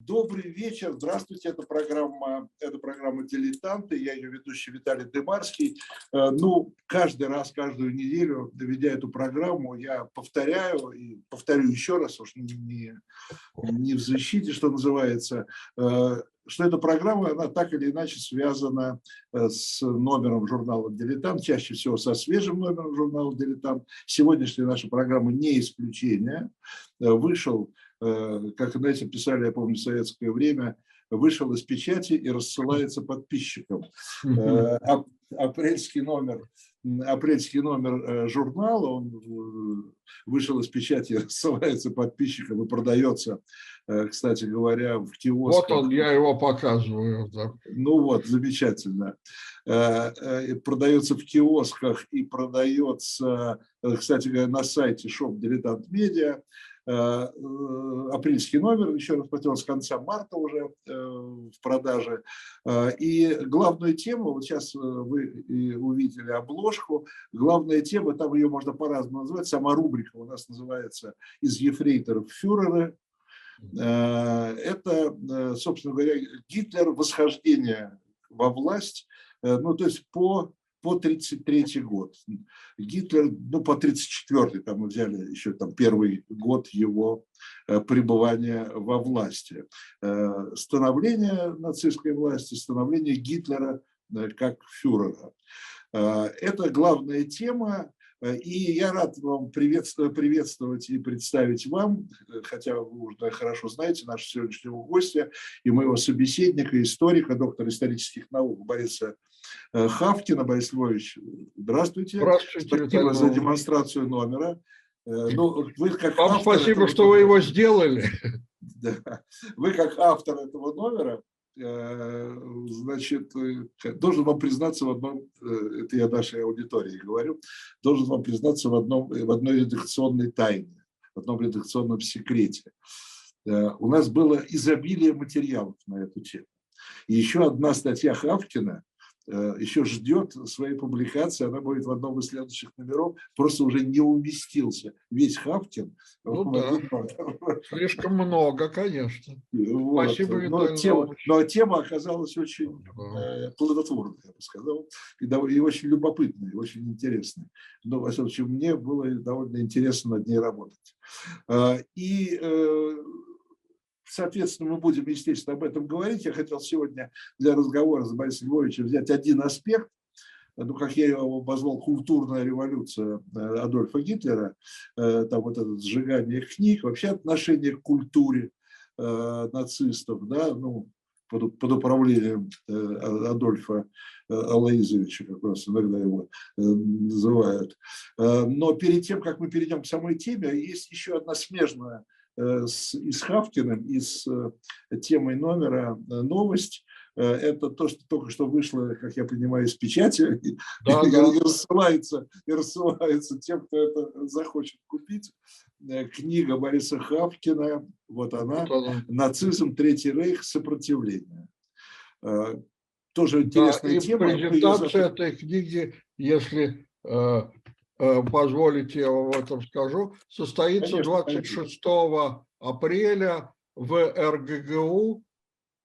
Добрый вечер, здравствуйте, это программа, это программа «Дилетанты», я ее ведущий Виталий Дымарский. Э, ну, каждый раз, каждую неделю, доведя эту программу, я повторяю, и повторю еще раз, уж не, не в защите, что называется, э, что эта программа, она так или иначе связана э, с номером журнала «Дилетант», чаще всего со свежим номером журнала «Дилетант». Сегодняшняя наша программа не исключение. Вышел как, знаете, писали, я помню, в советское время, вышел из печати и рассылается подписчикам. Э, апрельский номер, апрельский номер э, журнала, он вышел из печати рассылается подписчикам и продается, кстати говоря, в киосках. Вот он, я его показываю. Да. Ну вот, замечательно. Продается в киосках и продается, кстати говоря, на сайте Shop Дилетант Медиа. Э, э, апрельский номер, еще раз повторил, с конца марта уже э, в продаже. И главную тему, вот сейчас вы увидели обложку, главная тема, там ее можно по-разному назвать, сама рубрика у нас называется «Из ефрейторов фюрера». Это, собственно говоря, Гитлер восхождение во власть, ну то есть по по 1933 год. Гитлер, ну, по 1934, там мы взяли еще там первый год его э, пребывания во власти. Э, становление нацистской власти, становление Гитлера э, как фюрера. Это главная тема, и я рад вам приветствовать, приветствовать и представить вам, хотя вы уже хорошо знаете нашего сегодняшнего гостя и моего собеседника, историка, доктора исторических наук Бориса Э, Хавкина Борис Львович, здравствуйте. Здравствуйте, Спасибо за демонстрацию номера. Э, ну, вы как Вам автор спасибо, этого, что вы его сделали. Да. Вы как автор этого номера, э, значит, должен вам признаться в одном, это я нашей аудитории говорю, должен вам признаться в, одном, в одной редакционной тайне, в одном редакционном секрете. У нас было изобилие материалов на эту тему. И еще одна статья Хавкина Э, еще ждет своей публикации, она будет в одном из следующих номеров, просто уже не уместился весь Хавкин. Ну да, слишком много, конечно. Вот. Спасибо, но тема, но тема оказалась очень э, плодотворной, я бы сказал, и, и очень любопытной, и очень интересной. Но, во всяком случае, мне было довольно интересно над ней работать. Э, и э, Соответственно, мы будем, естественно, об этом говорить. Я хотел сегодня для разговора с Борисом Львовичем взять один аспект, ну, как я его обозвал, культурная революция э, Адольфа Гитлера, э, там вот это сжигание книг, вообще отношение к культуре э, нацистов, да, ну, под, под управлением Адольфа Алаизовича, как раз иногда его называют. Но перед тем, как мы перейдем к самой теме, есть еще одна смежная с, и с Хавкиным, и с э, темой номера э, новость. Это то, что только что вышло, как я понимаю, из печати, да, и, да. и, рассылается, и рассылается тем, кто это захочет купить. Книга Бориса Хавкина, вот она, вот она. «Нацизм, Третий Рейх, сопротивление». Тоже интересная да, тема. презентация этой книги, если Э, позволите, я вам этом скажу, состоится конечно, 26 конечно. апреля в РГГУ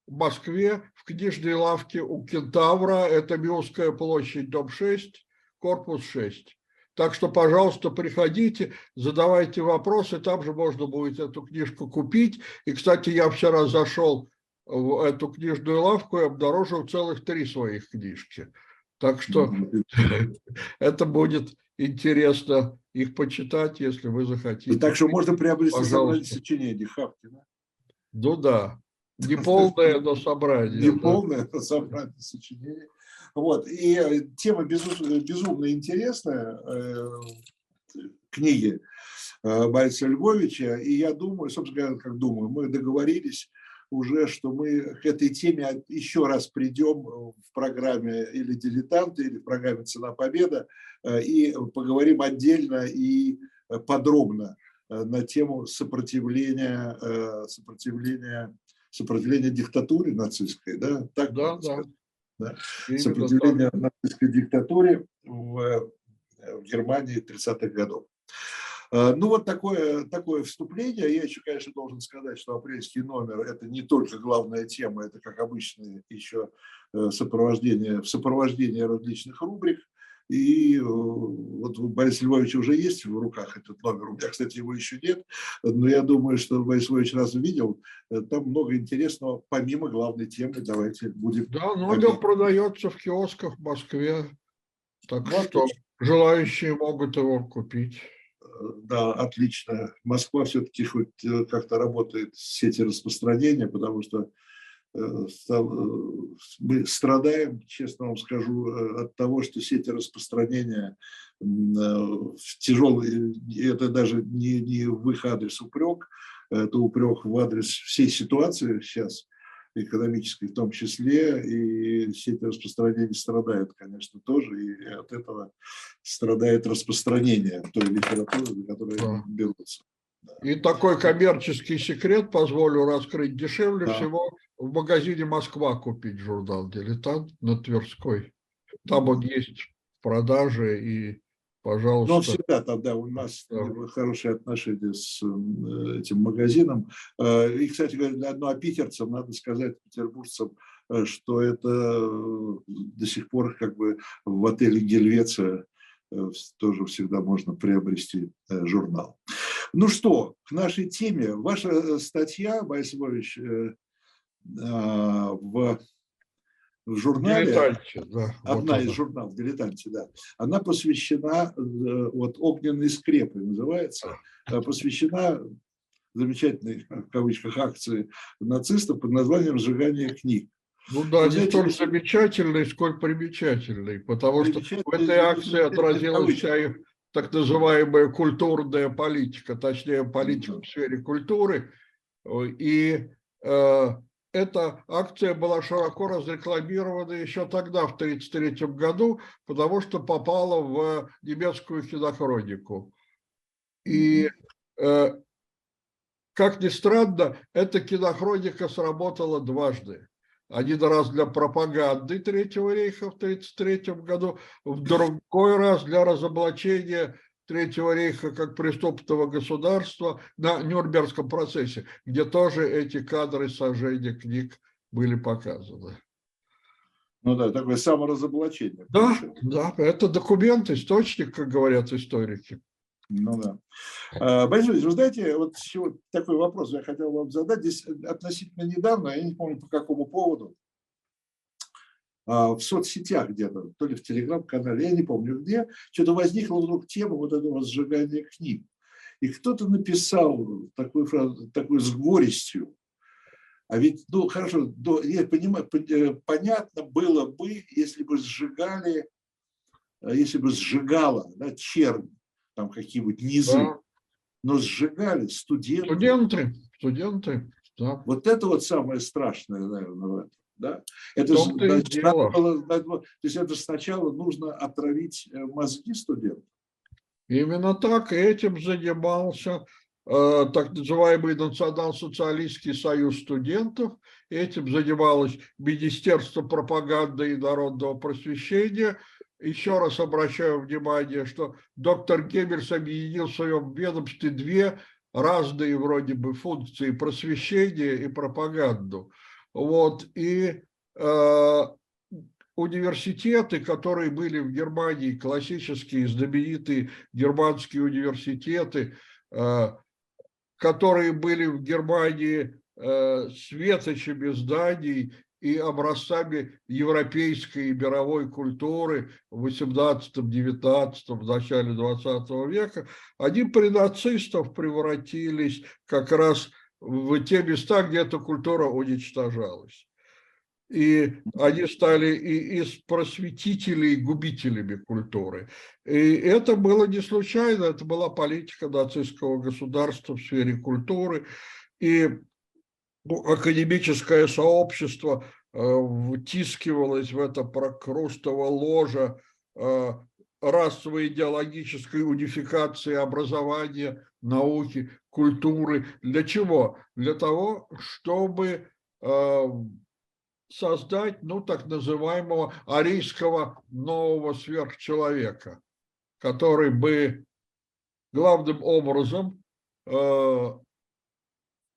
в Москве в книжной лавке у Кентавра. Это Милская площадь, дом 6, корпус 6. Так что, пожалуйста, приходите, задавайте вопросы, там же можно будет эту книжку купить. И, кстати, я вчера зашел в эту книжную лавку и обнаружил целых три своих книжки. Так что это будет интересно их почитать, если вы захотите. И так что можно приобрести собрание сочинений Хавкина. Ну да, не полное, но собрание. Не полное, но собрание сочинений. Вот. И э, тема безумно, безумно интересная, э, книги э, Бориса Львовича. И я думаю, собственно говоря, как думаю, мы договорились уже, что мы к этой теме еще раз придем в программе или «Дилетанты», или в программе «Цена победа» э, и поговорим отдельно и подробно э, на тему сопротивления, э, сопротивления, сопротивления диктатуре нацистской. Да, так да, да. да? Сопротивления нацистской диктатуре в, в Германии 30-х годов. Э, ну вот такое, такое вступление. Я еще, конечно, должен сказать, что апрельский номер – это не только главная тема, это, как обычно, еще э, сопровождение, в сопровождении различных рубрик. И вот у Бориса Львовича уже есть в руках этот номер. У меня, кстати, его еще нет. Но я думаю, что Борис Львович раз увидел. Там много интересного, помимо главной темы. Давайте будем... Да, номер продается в киосках в Москве. Так вот, что желающие могут его купить. Да, отлично. Москва все-таки хоть э, как-то работает сети распространения, потому что э, э, мы страдаем, честно вам скажу, от того, что сети распространения в тяжелые, это даже не, не в их адрес упрек, это упрек в адрес всей ситуации сейчас, экономической в том числе, и сети распространения страдают, конечно, тоже, и от этого страдает распространение той литературы, за которую да. берутся. И такой коммерческий секрет позволю раскрыть. Дешевле да. всего в магазине «Москва» купить журнал «Дилетант» на Тверской. Там он есть в продаже, и Пожалуйста. Но всегда тогда у нас да. хорошие отношения с э, этим магазином. Э, и, кстати говоря, ну, а питерцам, надо сказать, петербуржцам, э, что это до сих пор как бы в отеле «Гельвеция» тоже всегда можно приобрести журнал. Ну что, к нашей теме. Ваша статья, Борис Львович, в в журнале, Дилетанте, да, одна вот из журналов «Дилетанте», да, она посвящена, э, вот «Огненной скрепы» называется, э, посвящена замечательной, в кавычках, акции нацистов под названием «Сжигание книг». Ну да, не столь замечательный, сколь примечательный, потому что в этой акции отразилась вся их так называемая культурная политика, точнее политика в сфере культуры, и э, эта акция была широко разрекламирована еще тогда, в 1933 году, потому что попала в немецкую кинохронику. И, э, как ни странно, эта кинохроника сработала дважды. Один раз для пропаганды Третьего рейха в 1933 году, в другой раз для разоблачения Третьего рейха как преступного государства на Нюрнбергском процессе, где тоже эти кадры сожжения книг были показаны. Ну да, такое саморазоблачение. Да, да, это документ, источник, как говорят историки. Ну да. А, Борис вы знаете, вот такой вопрос я хотел вам задать. Здесь относительно недавно, я не помню по какому поводу, в соцсетях где-то, то ли в телеграм-канале, я не помню где, что-то возникла вдруг тема вот этого сжигания книг. И кто-то написал такую фразу, такую с горестью, а ведь, ну, хорошо, я понимаю, э, понятно было бы, если бы сжигали, э, если бы сжигала да, чернь, там какие-нибудь низы, да. но сжигали студенты. Студенты, студенты, да. Вот это вот самое страшное, наверное, в этом. Да? Это, значит, надо было, надо было, то есть это сначала нужно отравить э, мозги студентов. Именно так этим занимался э, так называемый Национал-социалистский союз студентов. Этим занималось Министерство пропаганды и народного просвещения. Еще раз обращаю внимание, что доктор Геббельс объединил в своем ведомстве две разные вроде бы функции – просвещение и пропаганду. Вот, и э, университеты, которые были в Германии, классические, знаменитые германские университеты, э, которые были в Германии э, светочами зданий и образцами европейской и мировой культуры в 18-19, в начале 20 века, они при нацистов превратились как раз в в те места, где эта культура уничтожалась. И они стали и из просветителей губителями культуры. И это было не случайно, это была политика нацистского государства в сфере культуры. И академическое сообщество э, втискивалось в это прокрустово ложа э, расовой идеологической унификации образования, науки, культуры. Для чего? Для того, чтобы э, создать, ну, так называемого арийского нового сверхчеловека, который бы главным образом э,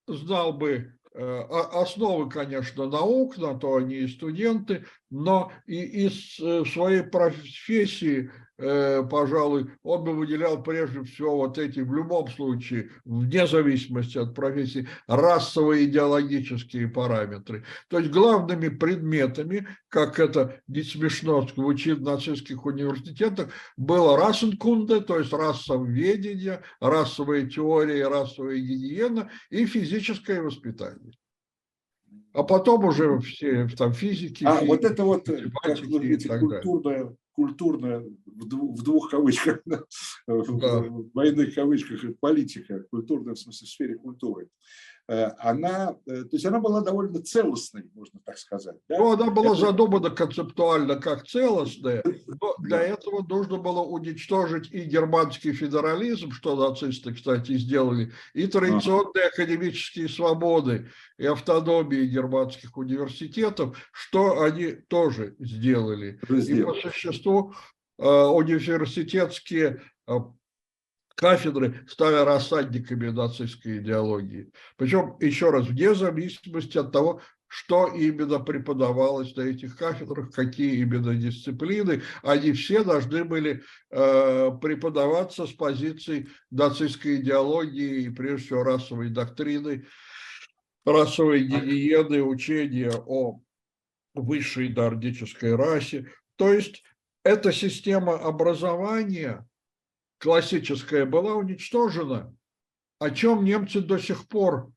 знал бы э, основы, конечно, наук, на то они и студенты, но и из своей профессии пожалуй, он бы выделял прежде всего вот эти, в любом случае, вне зависимости от профессии, расовые идеологические параметры. То есть главными предметами, как это не смешно звучит в нацистских университетах, было расенкунде, то есть расоведение, расовая теория, расовая гигиена и физическое воспитание. А потом уже все там физики. А физики, вот это вот как, ну, эти, культурная, культурная, в двух, в двух кавычках, да. в двойных кавычках, политика, культурная, в смысле, в сфере культуры, она, э, то есть она была довольно целостной, можно так сказать. Да? Ну, она была Это... задумана концептуально как целостная, но для этого нужно было уничтожить и германский федерализм, что нацисты, кстати, сделали, и традиционные ага. академические свободы, и автономии германских университетов, что они тоже сделали. И по существу э, университетские э, кафедры стали рассадниками нацистской идеологии. Причем, еще раз, вне зависимости от того, что именно преподавалось на этих кафедрах, какие именно дисциплины, они все должны были э, преподаваться с позиции нацистской идеологии и, прежде всего, расовой доктрины, расовой гигиены, учения о высшей нордической расе. То есть эта система образования классическая была уничтожена, о чем немцы до сих пор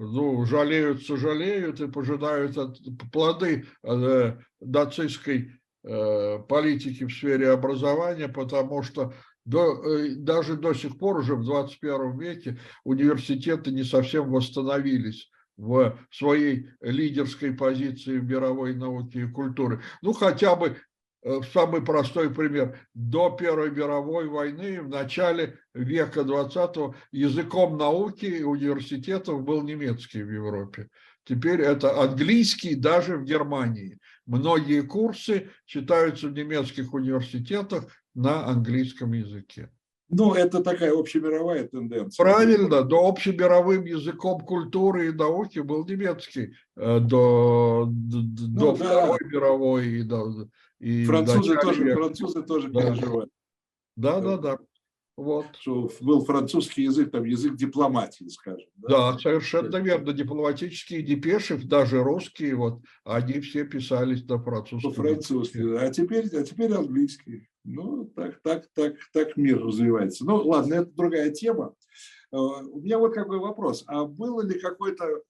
ну, жалеют, сожалеют и пожинают от, плоды э, нацистской э, политики в сфере образования, потому что до, э, даже до сих пор, уже в 21 веке, университеты не совсем восстановились в своей лидерской позиции в мировой науке и культуре. Ну, хотя бы самый простой пример. До Первой мировой войны, в начале века 20 языком науки и университетов был немецкий в Европе. Теперь это английский даже в Германии. Многие курсы читаются в немецких университетах на английском языке. Ну, это такая общемировая тенденция. Правильно, но общемировым языком культуры и науки был немецкий э, до, ну, до да. Второй мировой. И до, и французы, тоже, французы тоже да. переживали. Да, да, да. Вот. Что был французский язык, там язык дипломатии, скажем. Да, да совершенно верно. Дипломатические депеши, даже русские, вот, они все писались на французском. По-французски, а теперь, а теперь английский. Ну, так, так, так, так мир развивается. Ну, ладно, это другая тема. Э, у меня вот какой вопрос. А было ли какое-то э,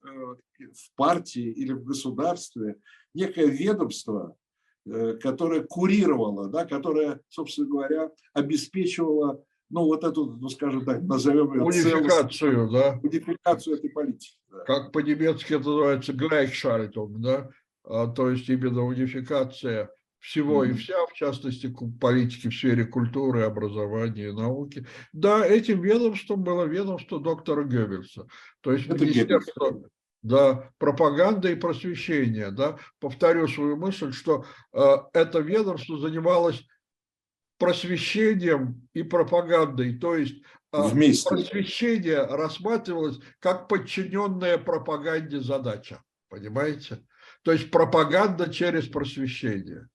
в партии или в государстве некое ведомство, э, которое курировало, да, которое, собственно говоря, обеспечивало ну, вот эту, ну, скажем так, назовем ее унификацию, да? унификацию этой политики. Да. Как по-немецки это называется Gleichschaltung, да? А, то есть именно унификация всего и вся, в частности, политики в сфере культуры, образования, науки. Да, этим ведомством было ведомство доктора Геббельса. То есть Это Министерство да, пропаганды и просвещения. Да. Повторю свою мысль, что э, это ведомство занималось просвещением и пропагандой. То есть э, Вместе. просвещение рассматривалось как подчиненная пропаганде задача. Понимаете? То есть пропаганда через просвещение.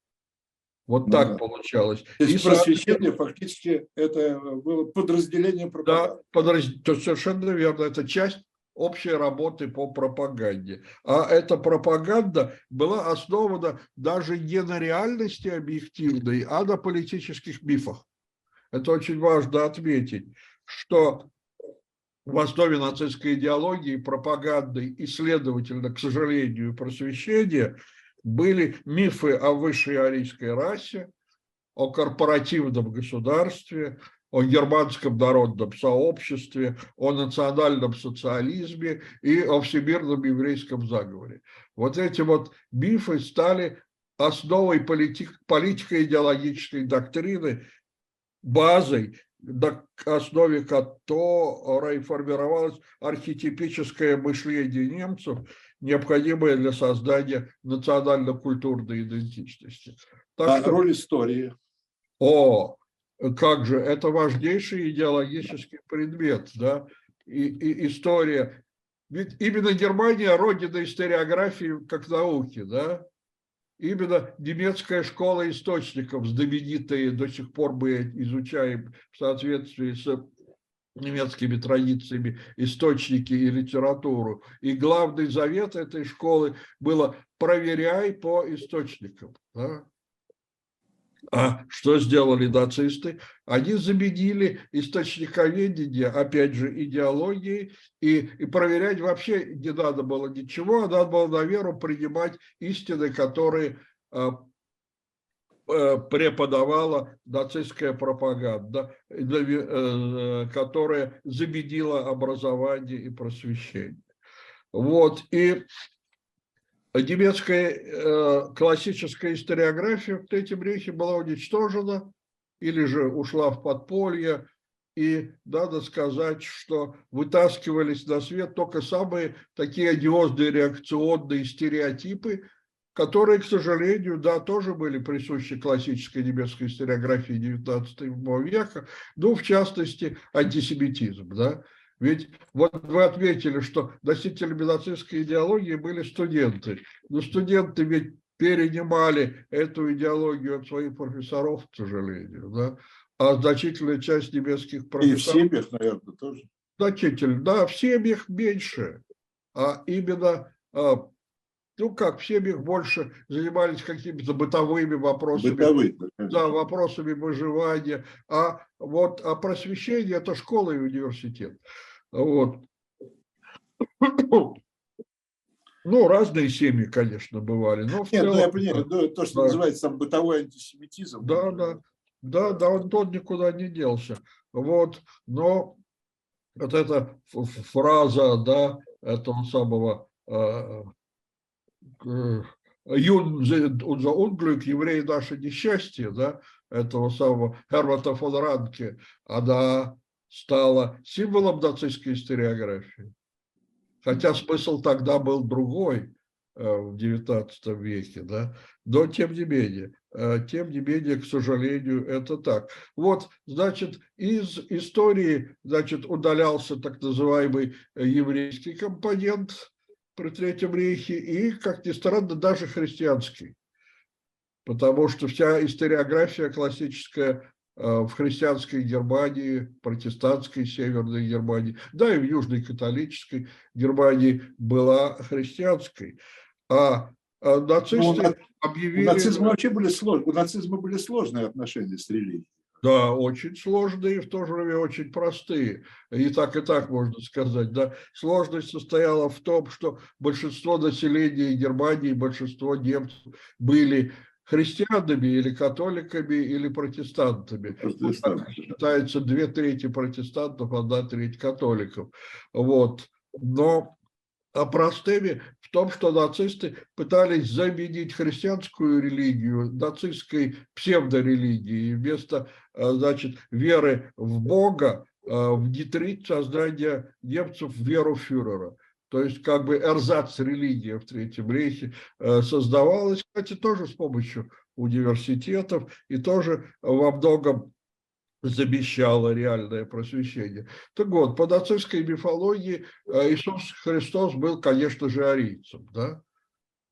Вот ну, так да. получалось. То есть и просвещение фактически это было подразделение пропаганды. Да, подраз... то совершенно верно. Это часть общей работы по пропаганде. А эта пропаганда была основана даже не на реальности объективной, а на политических мифах. Это очень важно отметить, что в основе нацистской идеологии, пропаганды и, следовательно, к сожалению, просвещения – были мифы о высшей арийской расе, о корпоративном государстве, о германском народном сообществе, о национальном социализме и о всемирном еврейском заговоре. Вот эти вот мифы стали основой политик, политико-идеологической доктрины, базой, на основе которой формировалось архетипическое мышление немцев – необходимое для создания национально-культурной идентичности. Так а что... роль истории? О, как же, это важнейший идеологический предмет, да, и, и история. Ведь именно Германия родина историографии как науки, да, именно немецкая школа источников, знаменитые, до сих пор мы изучаем в соответствии с немецкими традициями источники и литературу. И главный завет этой школы было проверяй по источникам. Да? А что сделали нацисты? Они заменили источниковедение, опять же, идеологией, и, и проверять вообще не надо было ничего, а надо было на веру принимать истины, которые а, Э, преподавала нацистская пропаганда, э, э, которая заменила образование и просвещение. Вот, и немецкая классическая историография в Третьем рейхе была уничтожена или же ушла в подполье, и надо сказать, что вытаскивались на свет только самые такие одиозные реакционные стереотипы, которые, к сожалению, да, тоже были присущи классической немецкой историографии XIX века, ну, в частности, антисемитизм, да. Ведь вот вы отметили, что носителями нацистской идеологии были студенты. Но студенты ведь перенимали эту идеологию от своих профессоров, к сожалению, да. А значительная часть немецких профессоров... И в семьях, наверное, тоже. Значительно, да, в семьях меньше. А именно а, ну как, в семьях больше занимались какими-то бытовыми вопросами. Бытовые. Да, вопросами выживания. А вот а просвещение – это школа и университет. Вот. Ну, разные семьи, конечно, бывали. Но Нет, целом, ну я понимаю, да, то, что да. называется там бытовой антисемитизм. Да, да, да, да, он тот никуда не делся. Вот, но вот эта фраза, да, этого самого а, unser Unglück, евреи наше несчастье, да, этого самого Гермата фон Ранке, она стала символом нацистской историографии. Хотя смысл тогда был другой э, в XIX веке, да, но тем не менее, э, тем не менее, к сожалению, это так. Вот, значит, из истории, значит, удалялся так называемый еврейский компонент, при Третьем рейхе и, как ни странно, даже христианский. Потому что вся историография классическая э, в христианской Германии, протестантской Северной Германии, да и в южной католической Германии была христианской. А, а нацисты ну, объявили... У нацизма вообще были сложные, у нацизма были сложные отношения с религией. Да, очень сложные, в то же время очень простые. И так, и так можно сказать. Да. Сложность состояла в том, что большинство населения Германии, большинство немцев были христианами или католиками или протестантами. Считается две трети протестантов, одна треть католиков. Вот. Но простыми в том, что нацисты пытались заменить христианскую религию нацистской псевдорелигией. Вместо э, значит, веры в Бога э, внедрить создание немцев в веру фюрера. То есть как бы эрзац религия в Третьем рейхе э, создавалась, кстати, тоже с помощью университетов и тоже во многом замещало реальное просвещение. Так вот, по нацистской мифологии э, Иисус Христос был, конечно же, арийцем, да?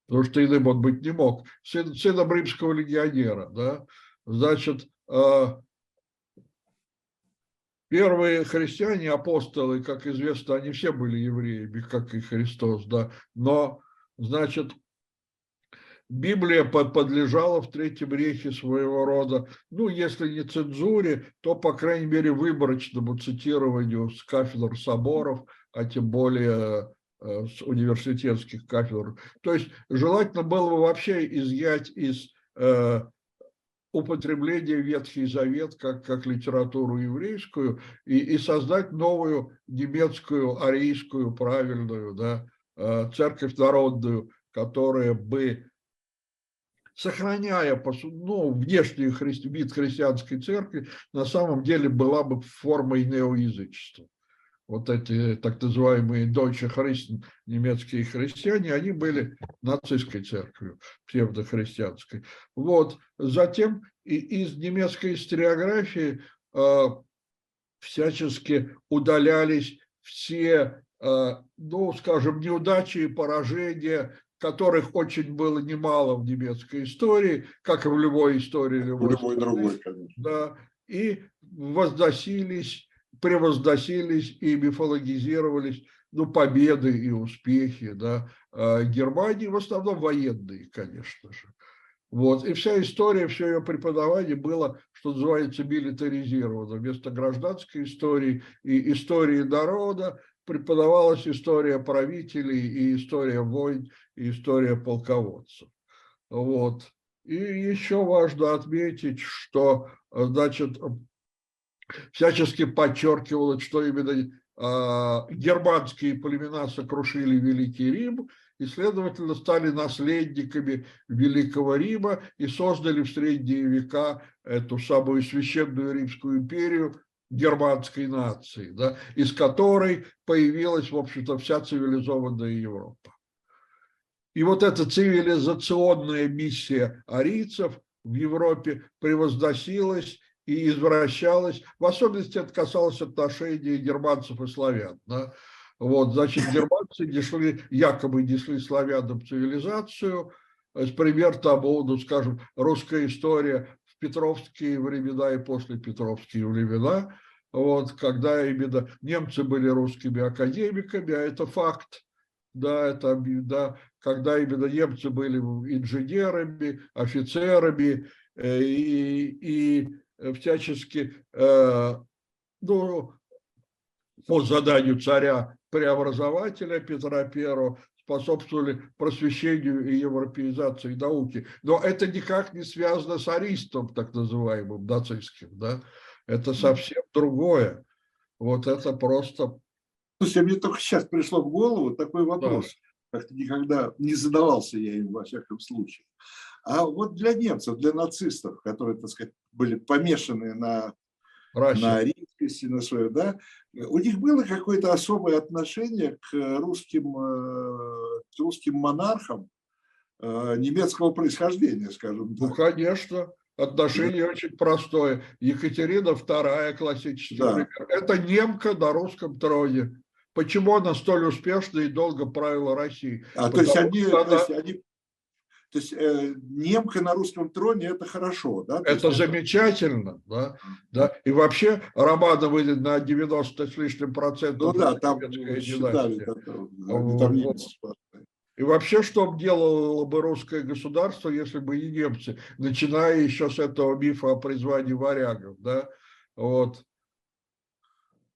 потому что иным он быть не мог, сын, сыном римского легионера. Да? Значит, э, первые христиане, апостолы, как известно, они все были евреями, как и Христос, да? но, значит, Библия подлежала в Третьем рейхе своего рода, ну, если не цензуре, то, по крайней мере, выборочному цитированию с кафедр соборов, а тем более э, с университетских кафедр. То есть желательно было бы вообще изъять из э, употребления Ветхий Завет как, как литературу еврейскую и, и создать новую немецкую, арийскую, правильную да, э, церковь народную, которая бы сохраняя ну, внешний христи, вид христианской церкви, на самом деле была бы формой неоязычества. вот эти так называемые Deutsche Christen, немецкие христиане, они были нацистской церковью, псевдохристианской. Вот. Затем из немецкой историографии э, всячески удалялись все, э, ну, скажем, неудачи и поражения, которых очень было немало в немецкой истории, как и в любой истории. Любой, в любой другой, конечно. Да, и возносились превозносились и мифологизировались ну, победы и успехи да, а Германии, в основном военные, конечно же. Вот. И вся история, все ее преподавание было, что называется, милитаризировано. Вместо гражданской истории и истории народа преподавалась история правителей и история войн, и история полководцев. Вот. И еще важно отметить, что, значит, всячески подчеркивалось, что именно а, германские племена сокрушили Великий Рим и, следовательно, стали наследниками Великого Рима и создали в средние века эту самую священную Римскую империю германской нации, да, из которой появилась, в общем-то, вся цивилизованная Европа. И вот эта цивилизационная миссия арийцев в Европе превозносилась и извращалось, в особенности это касалось отношений германцев и славян. Да? Вот, значит, германцы несли, якобы несли славянам цивилизацию, с пример тому, ну, скажем, русская история в петровские времена и после петровские времена, вот, когда именно немцы были русскими академиками, а это факт, да, это, да, когда именно немцы были инженерами, офицерами, э, и, и всячески, э, ну, по заданию царя преобразователя Петра I способствовали просвещению и европеизации науки. Но это никак не связано с аристом, так называемым, нацистским. Да? Это совсем другое. Вот это просто... Слушайте, мне только сейчас пришло в голову такой вопрос. Да. Как-то никогда не задавался я им во всяком случае. А вот для немцев, для нацистов, которые, так сказать, были помешаны на, на римскости, на свое, да, у них было какое-то особое отношение к русским, э, к русским монархам э, немецкого происхождения, скажем так. Ну, конечно. Отношение очень простое. Екатерина II, классический да. пример. Это немка на русском троне. Почему она столь успешно и долго правила Россией? А, то есть, они, она... то есть они то есть э, немка на русском троне – это хорошо. Да? это есть, замечательно. Да? Да? И вообще Романа выйдет на 90 с лишним процентов. Ну да, там считали. Да, там, там и вообще, что делало бы русское государство, если бы и немцы, начиная еще с этого мифа о призвании варягов, да, вот.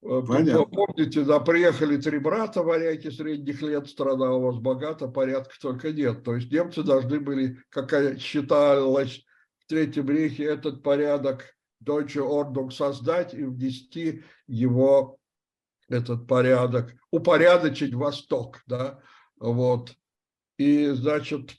Э, Понятно. Помните, да, приехали три брата варяги средних лет, страна у вас богата, порядка только нет. То есть немцы должны были, как считалось в Третьем рейхе, этот порядок Deutsche Ordnung создать и внести его, этот порядок, упорядочить Восток, да, вот. И, значит,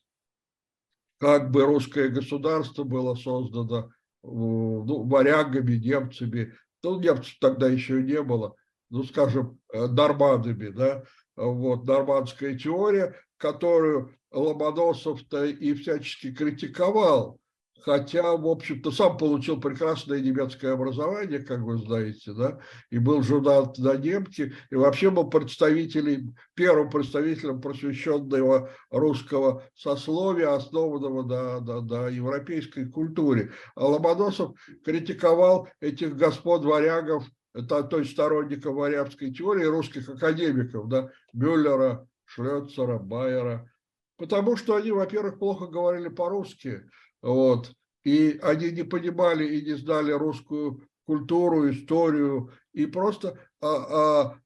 как бы русское государство было создано ну, варягами, немцами, ну, немцев тогда еще не было, ну, скажем, э, нормандами, да, вот, нормандская теория, которую Ломоносов-то и всячески критиковал, хотя, в общем-то, сам получил прекрасное немецкое образование, как вы знаете, да, и был журнал на немке, и вообще был представителем, первым представителем просвещенного русского сословия, основанного на, на, на европейской культуре. А Ломоносов критиковал этих господ варягов, это, то есть сторонников варягской теории, русских академиков, да, Мюллера, Шлёцера, Байера, потому что они, во-первых, плохо говорили по-русски, вот. И они не понимали и не знали русскую культуру, историю, и просто а, а,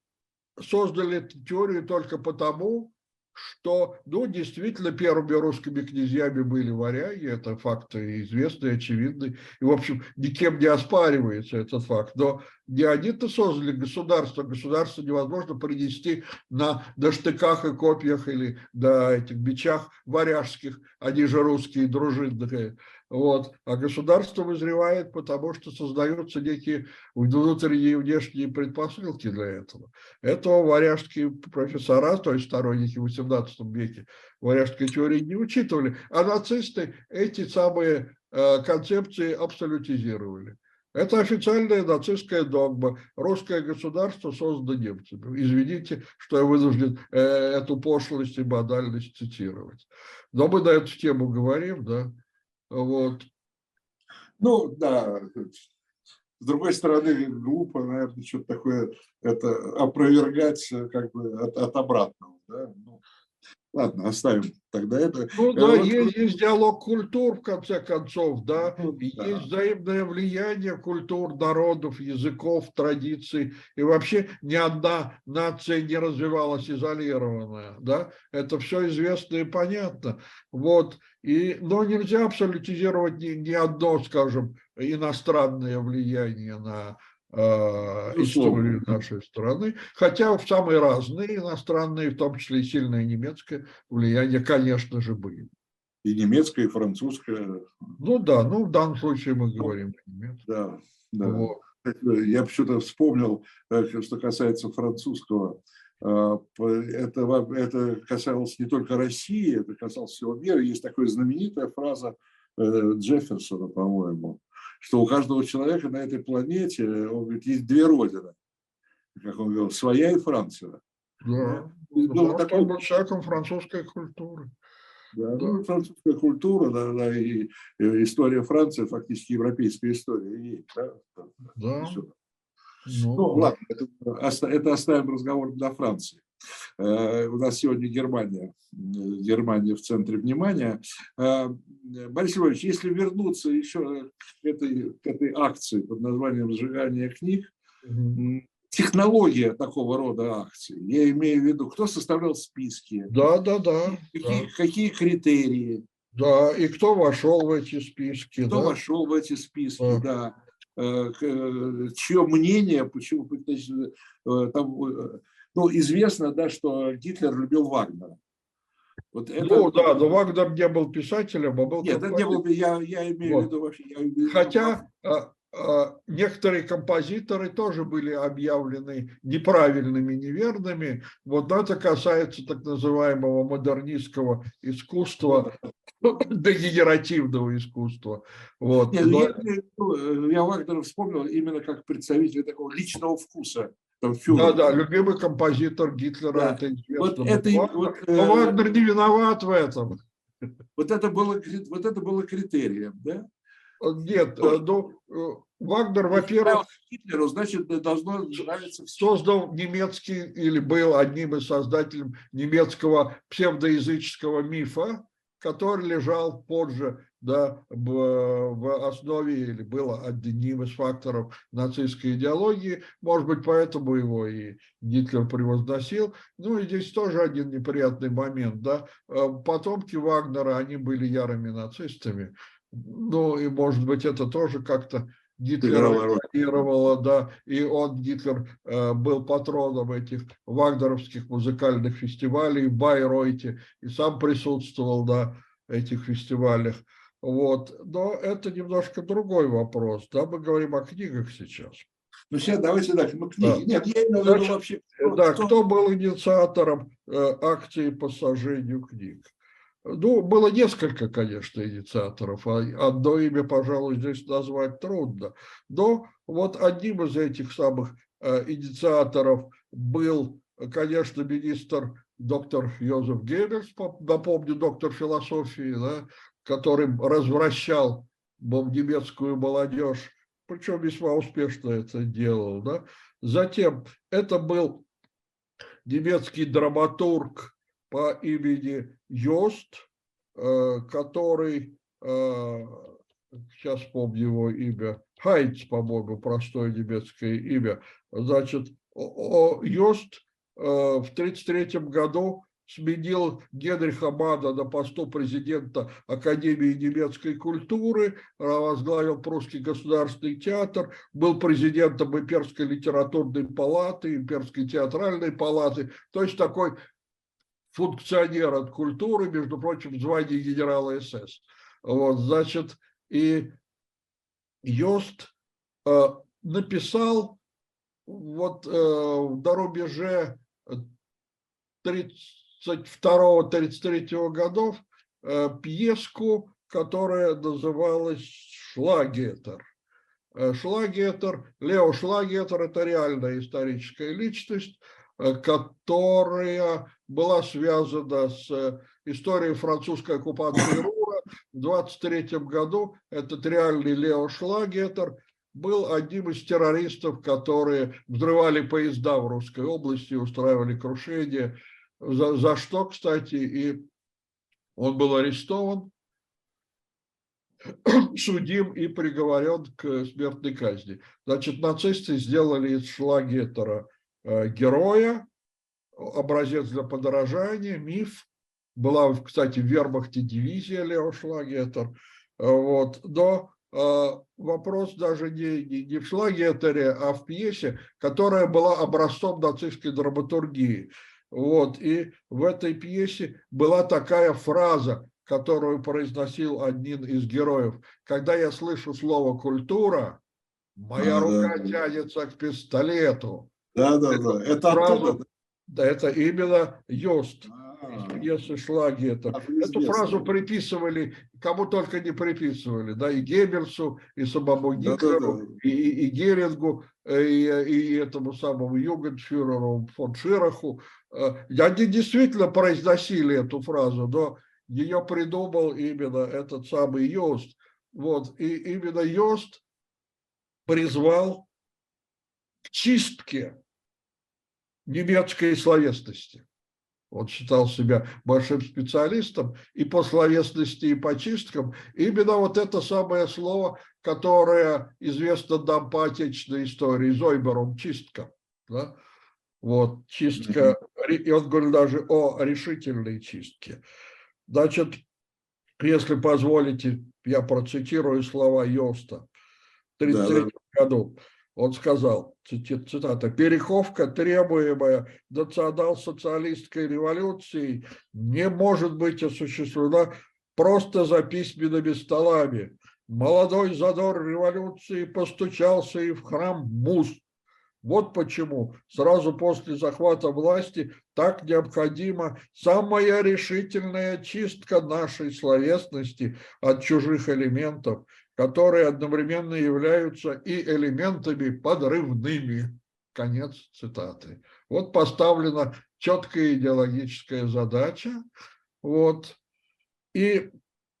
создали теорию только потому, что, ну, действительно, первыми русскими князьями были варяги, это факт известный, очевидный, и, в общем, никем не оспаривается этот факт, но не они-то создали государство, государство невозможно принести на, на штыках и копьях или на этих бичах варяжских, они же русские дружинные, Вот. А государство вызревает, потому что создаются некие внутренние и внешние предпосылки для этого. Этого варяжские профессора, то есть сторонники в XVIII веке варяжской теории не учитывали, а нацисты эти самые э, концепции абсолютизировали. Это официальная нацистская догма. Русское государство создано немцами. Извините, что я вынужден э, эту пошлость и банальность цитировать. Но мы на эту тему говорим, да. Вот. Ну, да. С другой стороны, глупо, наверное, что-то такое это опровергать как бы от, от обратного. Да? Ну, Ладно, оставим тогда это. Ну да, вот... есть, есть диалог культур, в конце концов, да, ну, да. есть взаимное влияние культур, народов, языков, традиций, и вообще ни одна нация не развивалась изолированная, да, это все известно и понятно, вот, и, но нельзя абсолютизировать ни, ни одно, скажем, иностранное влияние на Э, историю нашей страны, хотя в самые разные иностранные, в том числе и сильное немецкое влияние, конечно же, были. И немецкое, и французское. Ну да, ну в данном случае мы говорим немецкое. Да, да. Вот. Я почему-то вспомнил, э, что касается французского, э, это, это касалось не только России, это касалось всего мира. Есть такая знаменитая фраза Джефферсона, по-моему, что у каждого человека на этой планете, он говорит, есть две родины. Как он говорил, своя и Франция. Да, ну, ну, такой был человеком французской культуры. Да, да. Ну, французская культура, да, да, и, и история Франции, фактически европейская история. И, да, да. Ну, ну, ладно, это, это оставим разговор для Франции. Э, у нас сегодня Германия, Германия в центре внимания. Э, Борис Львович, если вернуться еще к этой, к этой акции под названием «Сжигание книг», технология такого рода акций, я имею в виду, кто составлял списки, да, да, да, какие, да. какие критерии, да, и кто вошел в эти списки, кто да? вошел в эти списки, да, да. Э, чье мнение, почему, значит, там ну, известно, да, что Гитлер любил Вагнера. Вот это... Ну да, но Вагнер не был писателем, а был... Нет, это не был, я, я имею вот. в виду вообще... Я, Хотя а, а, некоторые композиторы тоже были объявлены неправильными, неверными. Вот это касается так называемого модернистского искусства, дегенеративного искусства. Вот. Нет, но... я, я Вагнера вспомнил именно как представитель такого личного вкуса да, да, любимый композитор Гитлера, да. это известно. Вот это, Вагнер, вот, но э, Вагнер не виноват в этом. Вот это было, вот это было критерием, да? Нет, э, ну, э, Вагнер, во-первых, Гитлеру, значит, должно нравиться создал немецкий или был одним из создателей немецкого псевдоязыческого мифа, который лежал позже да, в основе или было одним из факторов нацистской идеологии. Может быть, поэтому его и Гитлер превозносил. Ну и здесь тоже один неприятный момент. Да? Э, потомки Вагнера, они были ярыми нацистами. Ну и, может быть, это тоже как-то Гитлера реагировало, да, и он, Гитлер, э, был патроном этих вагнеровских музыкальных фестивалей в Байройте и сам присутствовал на этих фестивалях. Вот. Но это немножко другой вопрос. Да, мы говорим о книгах сейчас. Ну, сейчас давайте так, мы книги. Да. Нет, я имею в виду вообще... Да, кто... кто был инициатором э, акции по сожжению книг? Ну, было несколько, конечно, инициаторов. А одно имя, пожалуй, здесь назвать трудно. Но вот одним из этих самых э, инициаторов был, конечно, министр доктор Йозеф Геббельс, напомню, доктор философии, да, который развращал немецкую молодежь, причем весьма успешно это делал. Да? Затем это был немецкий драматург по имени Йост, э, который, э, сейчас помню его имя, Хайнц, по-моему, простое немецкое имя, значит, Йост э, в 1933 году сменил Генриха Мана на посту президента Академии немецкой культуры, возглавил Прусский государственный театр, был президентом Имперской литературной палаты, Имперской театральной палаты, то есть такой функционер от культуры, между прочим, в звании генерала СС. Вот, значит, И Йост э, написал вот э, до рубеже 32-33 годов э, пьеску, которая называлась «Шлагетер». Шлагетер, Лео Шлагетер – это реальная историческая личность, которая была связана с историей французской оккупации Рура. В 23 году этот реальный Лео Шлагетер был одним из террористов, которые взрывали поезда в Русской области, устраивали крушения. За, за что, кстати, и он был арестован, судим и приговорен к смертной казни. Значит, нацисты сделали из Шлагетера э, героя, образец для подражания, миф. Была, кстати, в вермахте дивизия Лео Шлагетер. Вот. Но э, вопрос даже не, не, не в Шлагетере, а в пьесе, которая была образцом нацистской драматургии. Вот. И в этой пьесе была такая фраза, которую произносил один из героев. Когда я слышу слово «культура», моя а, рука да. тянется к пистолету. Да, да, да. Это фраза, оттуда. Да, это именно Йост из пьесы Шлагета. Эту фразу приписывали, кому только не приписывали, да, и Геббельсу, и самому Гитлеру, да, да, да. И, и, и Герингу, и, и этому самому Югенфюреру фон Шираху. Э, они действительно произносили эту фразу, но ее придумал именно этот самый Йост. Вот, и именно Йост призвал к чистке немецкой словесности. Он считал себя большим специалистом и по словесности, и по чисткам. Именно вот это самое слово, которое известно нам по отечественной истории, Зойбером, чистка. Да? Вот, чистка, и он говорил даже о решительной чистке. Значит, если позволите, я процитирую слова Йоста в 1933 да, году. Он сказал, цитата, «Переховка, требуемая национал-социалистской революцией, не может быть осуществлена просто за письменными столами. Молодой задор революции постучался и в храм Мус. Вот почему сразу после захвата власти так необходима самая решительная чистка нашей словесности от чужих элементов, которые одновременно являются и элементами подрывными. Конец цитаты. Вот поставлена четкая идеологическая задача. Вот. И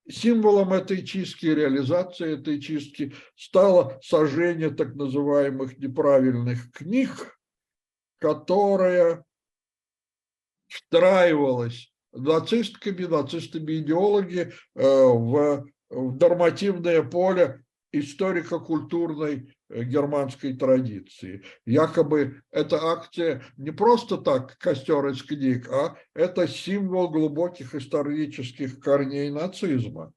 символом этой чистки, реализации этой чистки стало сожжение так называемых неправильных книг, которая встраивалась нацистками, нацистами-идеологи э, в в нормативное поле историко-культурной э, германской традиции. Якобы эта акция не просто так костер из книг, а это символ глубоких исторических корней нацизма.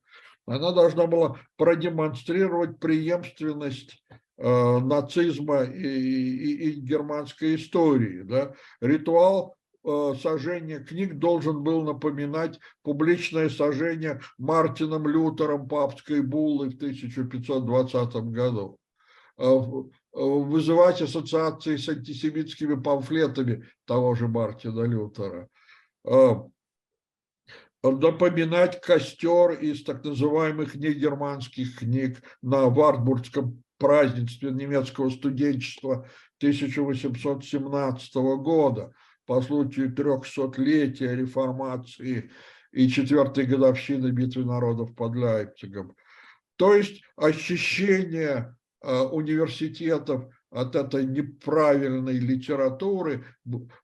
Она должна была продемонстрировать преемственность э, нацизма и, и, и германской истории. Да? Ритуал сожжение книг должен был напоминать публичное сожжение Мартином Лютером папской буллы в 1520 году, э, э, вызывать ассоциации с антисемитскими памфлетами того же Мартина Лютера, напоминать костер из так называемых негерманских книг на Вартбургском празднестве немецкого студенчества 1817 года – по случаю трехсотлетия реформации и четвертой годовщины битвы народов под Лейпцигом. То есть ощущение а, университетов от этой неправильной литературы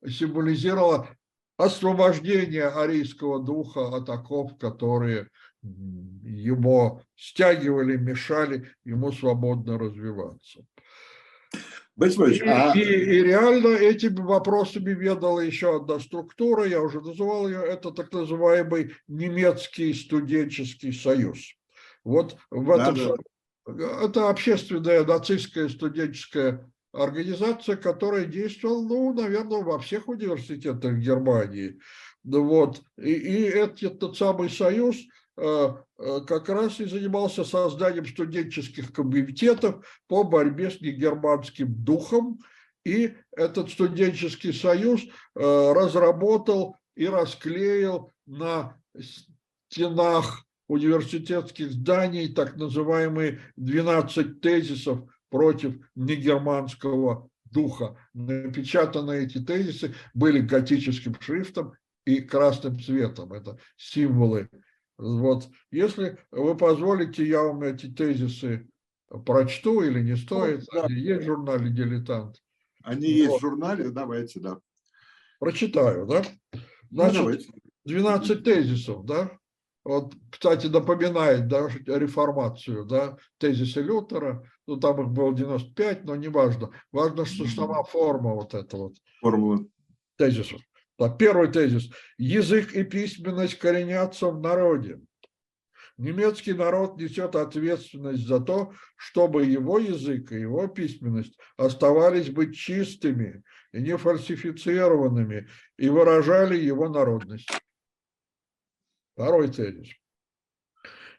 символизировало освобождение арийского духа от оков, которые его стягивали, мешали ему свободно развиваться. Борис и, а... и, и реально этими вопросами ведала еще одна структура, я уже называл ее, это так называемый немецкий студенческий союз. Вот в этом... Да, да. Это общественная нацистская студенческая организация, которая действовала, ну, наверное, во всех университетах Германии. Вот. И, и этот, этот самый союз как раз и занимался созданием студенческих комитетов по борьбе с негерманским духом. И этот студенческий союз разработал и расклеил на стенах университетских зданий так называемые 12 тезисов против негерманского духа. Напечатаны эти тезисы были готическим шрифтом и красным цветом. Это символы. Вот. Если вы позволите, я вам эти тезисы прочту или не стоит. да. Они есть в журнале «Дилетант». Они вот. есть в журнале, давайте, да. Прочитаю, да? Ну, Значит, ну, 12 тезисов, да? Вот, кстати, напоминает да, реформацию, да, тезисы Лютера, ну, там их было 95, но не важно. Важно, что сама форма вот эта вот. Формула. Тезисов. Так, первый тезис. Язык и письменность коренятся в народе. Немецкий народ несет ответственность за то, чтобы его язык и его письменность оставались быть чистыми и не фальсифицированными и выражали его народность. Второй тезис.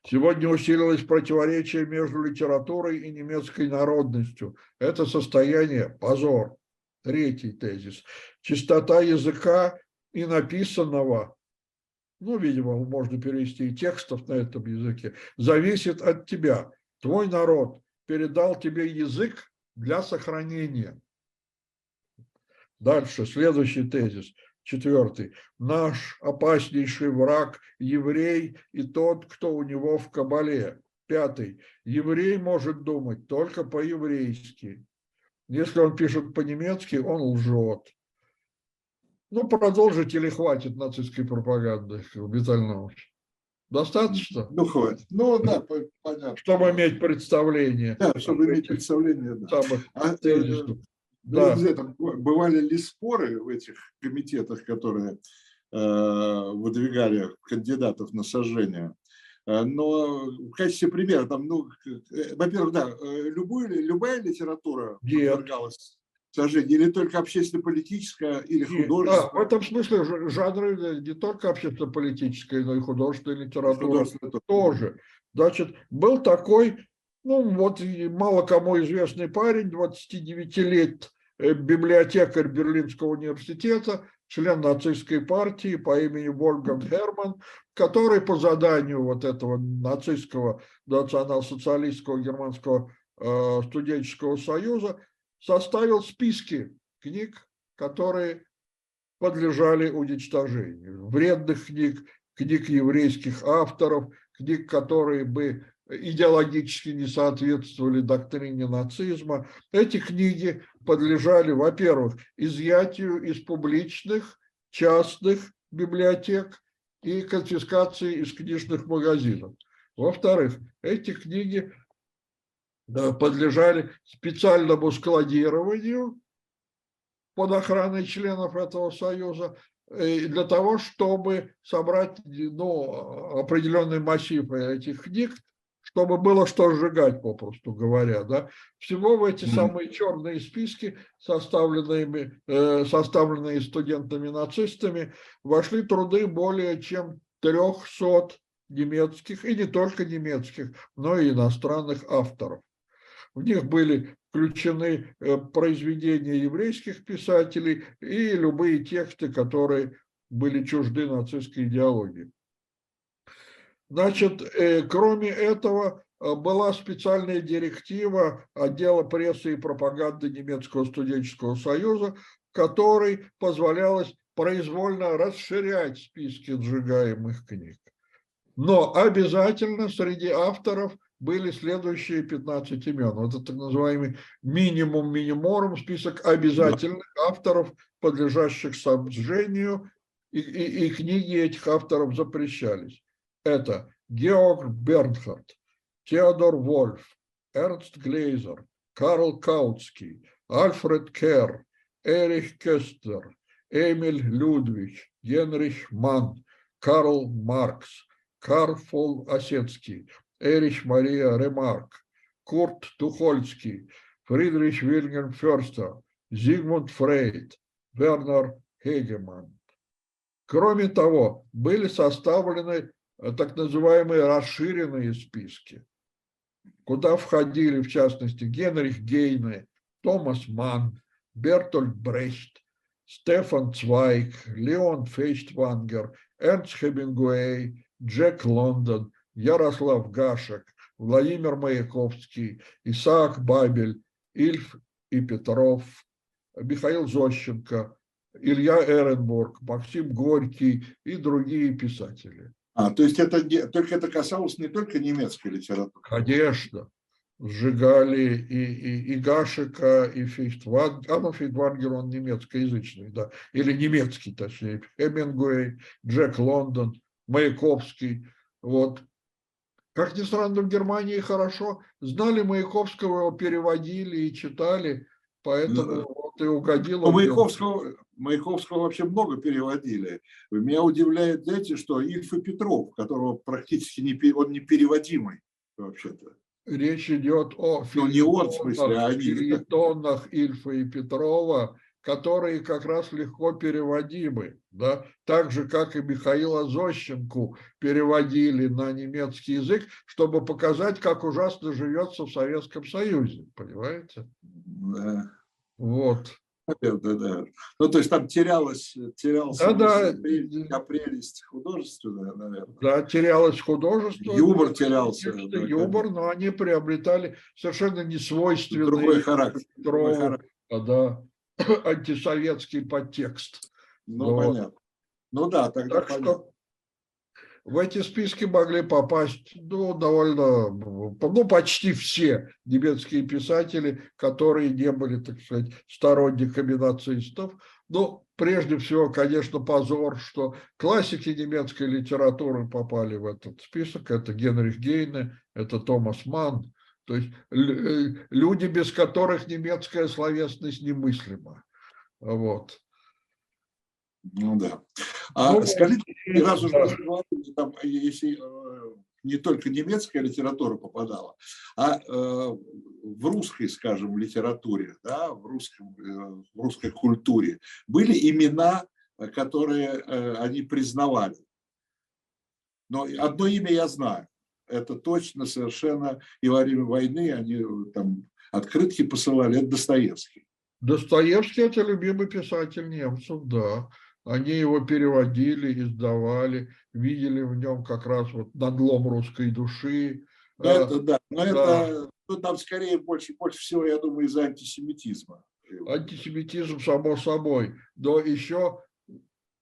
Сегодня усилилось противоречие между литературой и немецкой народностью. Это состояние – позор. Третий тезис. Чистота языка и написанного, ну, видимо, можно перевести и текстов на этом языке, зависит от тебя. Твой народ передал тебе язык для сохранения. Дальше, следующий тезис. Четвертый. Наш опаснейший враг – еврей и тот, кто у него в кабале. Пятый. Еврей может думать только по-еврейски. Если он пишет по-немецки, он лжет. Ну, продолжить или хватит нацистской пропаганды, Виталий Достаточно? Ну, хватит. Ну, да, понятно. Чтобы иметь представление. Да, чтобы иметь представление, да. Самых а, да. Ну, там, бывали ли споры в этих комитетах, которые э, выдвигали кандидатов на сожжение? Э, но в качестве примера, там, ну, э, во-первых, да, э, любую, любая литература Нет. подвергалась сожжению, или только общественно-политическая, или художественная? Да, в этом смысле жанры не только общественно-политическая, но и художественная литература тоже. Значит, был такой, ну вот мало кому известный парень, 29 лет, библиотекарь Берлинского университета, член нацистской партии по имени Вольфганг Херман, который по заданию вот этого нацистского национал-социалистского германского э, студенческого союза составил списки книг, которые подлежали уничтожению. Вредных книг, книг еврейских авторов, книг, которые бы идеологически не соответствовали доктрине нацизма. Эти книги подлежали, во-первых, изъятию из публичных, частных библиотек и конфискации из книжных магазинов. Во-вторых, эти книги подлежали специальному складированию под охраной членов этого союза для того, чтобы собрать ну, определенный массив этих книг чтобы было что сжигать, попросту говоря. Да? Всего в эти самые черные списки, составленные, э, составленные студентами-нацистами, вошли труды более чем 300 немецких, и не только немецких, но и иностранных авторов. В них были включены э, произведения еврейских писателей и любые тексты, которые были чужды нацистской идеологии. Значит, э, кроме этого, э, была специальная директива отдела прессы и пропаганды немецкого студенческого союза, которой позволялось произвольно расширять списки сжигаемых книг. Но обязательно среди авторов были следующие 15 имен. Вот это так называемый минимум миниморум, список обязательных авторов, подлежащих сожжению, и, и, и книги этих авторов запрещались это Георг Бернхард, Теодор Вольф, Эрнст Глейзер, Карл Каутский, Альфред Керр, Эрих Кестлер, Эмиль Людвиг, Генрих Манн, Карл Маркс, Карл фон Осетский, Эрich Мария Ремарк, Курт Тухольский, Фридрих Вильгельм Ферстер, Зигмунд Фрейд, Вернер Хегеман. Кроме того, были составлены так называемые расширенные списки, куда входили, в частности, Генрих Гейне, Томас Манн, Бертольд Брехт, Стефан Цвайк, Леон Фейштвангер, Эрнст Хемингуэй, Джек Лондон, Ярослав Гашек, Владимир Маяковский, Исаак Бабель, Ильф и Петров, Михаил Зощенко, Илья Эренбург, Максим Горький и другие писатели. А, то есть это только это касалось не только немецкой литературы? Конечно. Сжигали и, и, и Гашика, и Фейштвангер, а ну Фейштвангер он немецкоязычный, да, или немецкий, точнее, Хемингуэй, Джек Лондон, Маяковский, вот. Как ни странно, в Германии хорошо знали Маяковского, его переводили и читали, поэтому ну, вот и угодило. Маяковского, Маяковского вообще много переводили. Меня удивляет, знаете, что Ильф и Петров, которого практически не, он не переводимый вообще-то. Речь идет о ну, не он, в смысле, а филитонах Ильфа и Петрова, которые как раз легко переводимы, да, так же, как и Михаила Зощенку переводили на немецкий язык, чтобы показать, как ужасно живется в Советском Союзе, понимаете? Да. Вот. Да, да. Ну, то есть там терялась, терялся да, да. прелесть художественная, наверное. Да, терялось художество. Юмор терялся. Да, юмор, но они приобретали совершенно несвойственный. Другой характер. Другой характер. Да, антисоветский подтекст. Ну, вот. понятно. Ну да, тогда так понятно. Что в эти списки могли попасть ну, довольно, ну, почти все немецкие писатели, которые не были, так сказать, сторонниками нацистов. Но прежде всего, конечно, позор, что классики немецкой литературы попали в этот список. Это Генрих Гейне, это Томас Манн. То есть э, люди, без которых немецкая словесность немыслима. Вот. Ну да. А ну, скажите, раз уже разговаривали, там, если э, не только немецкая литература попадала, а э, в русской, скажем, литературе, да, в, русском, э, в русской культуре были имена, которые э, они признавали. Но одно имя я знаю. Это точно совершенно и во время войны они э, там открытки посылали. Это Достоевский. Достоевский – это любимый писатель немцев, да. Они его переводили, издавали, видели в нем как раз вот надлом русской души. Ну, это да, но да. это ну, там скорее больше, больше всего, я думаю, из-за антисемитизма. Антисемитизм, само собой. Но еще,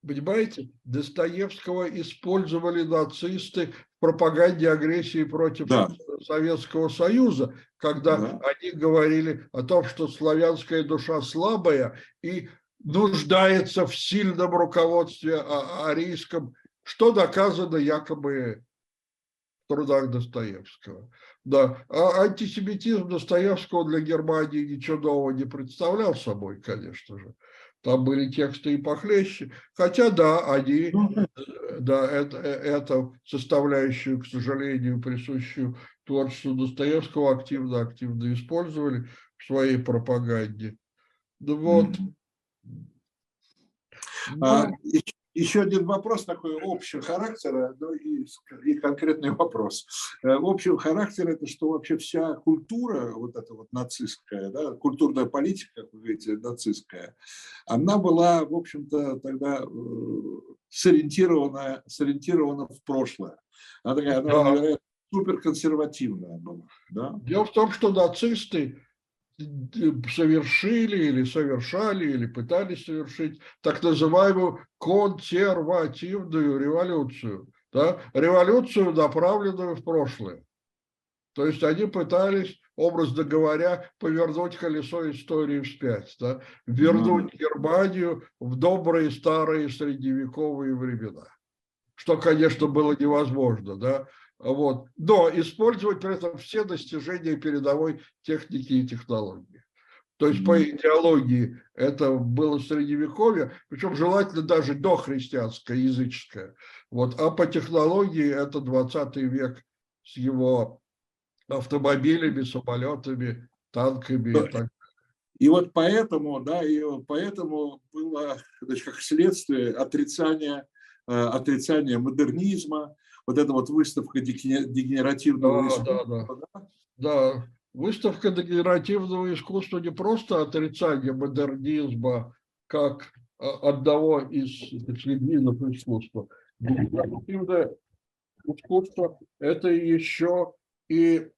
понимаете, Достоевского использовали нацисты в пропаганде агрессии против да. Советского Союза, когда да. они говорили о том, что славянская душа слабая, и нуждается в сильном руководстве арийском, что доказано якобы в трудах Достоевского. Да, а антисемитизм Достоевского для Германии ничего нового не представлял собой, конечно же. Там были тексты и похлеще. Хотя, да, они, ну, да, это, это составляющую, к сожалению, присущую творчеству Достоевского активно-активно использовали в своей пропаганде. Ну вот, а, еще один вопрос такой общего характера, ну и, и конкретный вопрос. Э, общего характера это что вообще вся культура, вот эта вот нацистская, да, культурная политика, как вы говорите, нацистская, она была, в общем-то, тогда э, сориентирована, сориентирована в прошлое. Она такая, она, да. невероятно суперконсервативная была. Да? Дело в том, что нацисты совершили или совершали или пытались совершить так называемую консервативную революцию, да, революцию, направленную в прошлое. То есть они пытались, образно говоря, повернуть колесо истории вспять, да, вернуть Германию в добрые старые средневековые времена, что, конечно, было невозможно, да, вот. Но использовать при этом все достижения передовой техники и технологии. То есть по идеологии это было средневековье, причем желательно даже дохристианское, языческое. Вот. А по технологии это 20 век с его автомобилями, самолетами, танками. И, так. и вот поэтому, да, и поэтому было значит, как следствие отрицания, э, отрицания модернизма, вот эта вот выставка дегенеративного да, искусства. Да, да. да, выставка дегенеративного искусства не просто отрицание модернизма как а, одного из видов искусства. Дегенеративное искусство – это еще и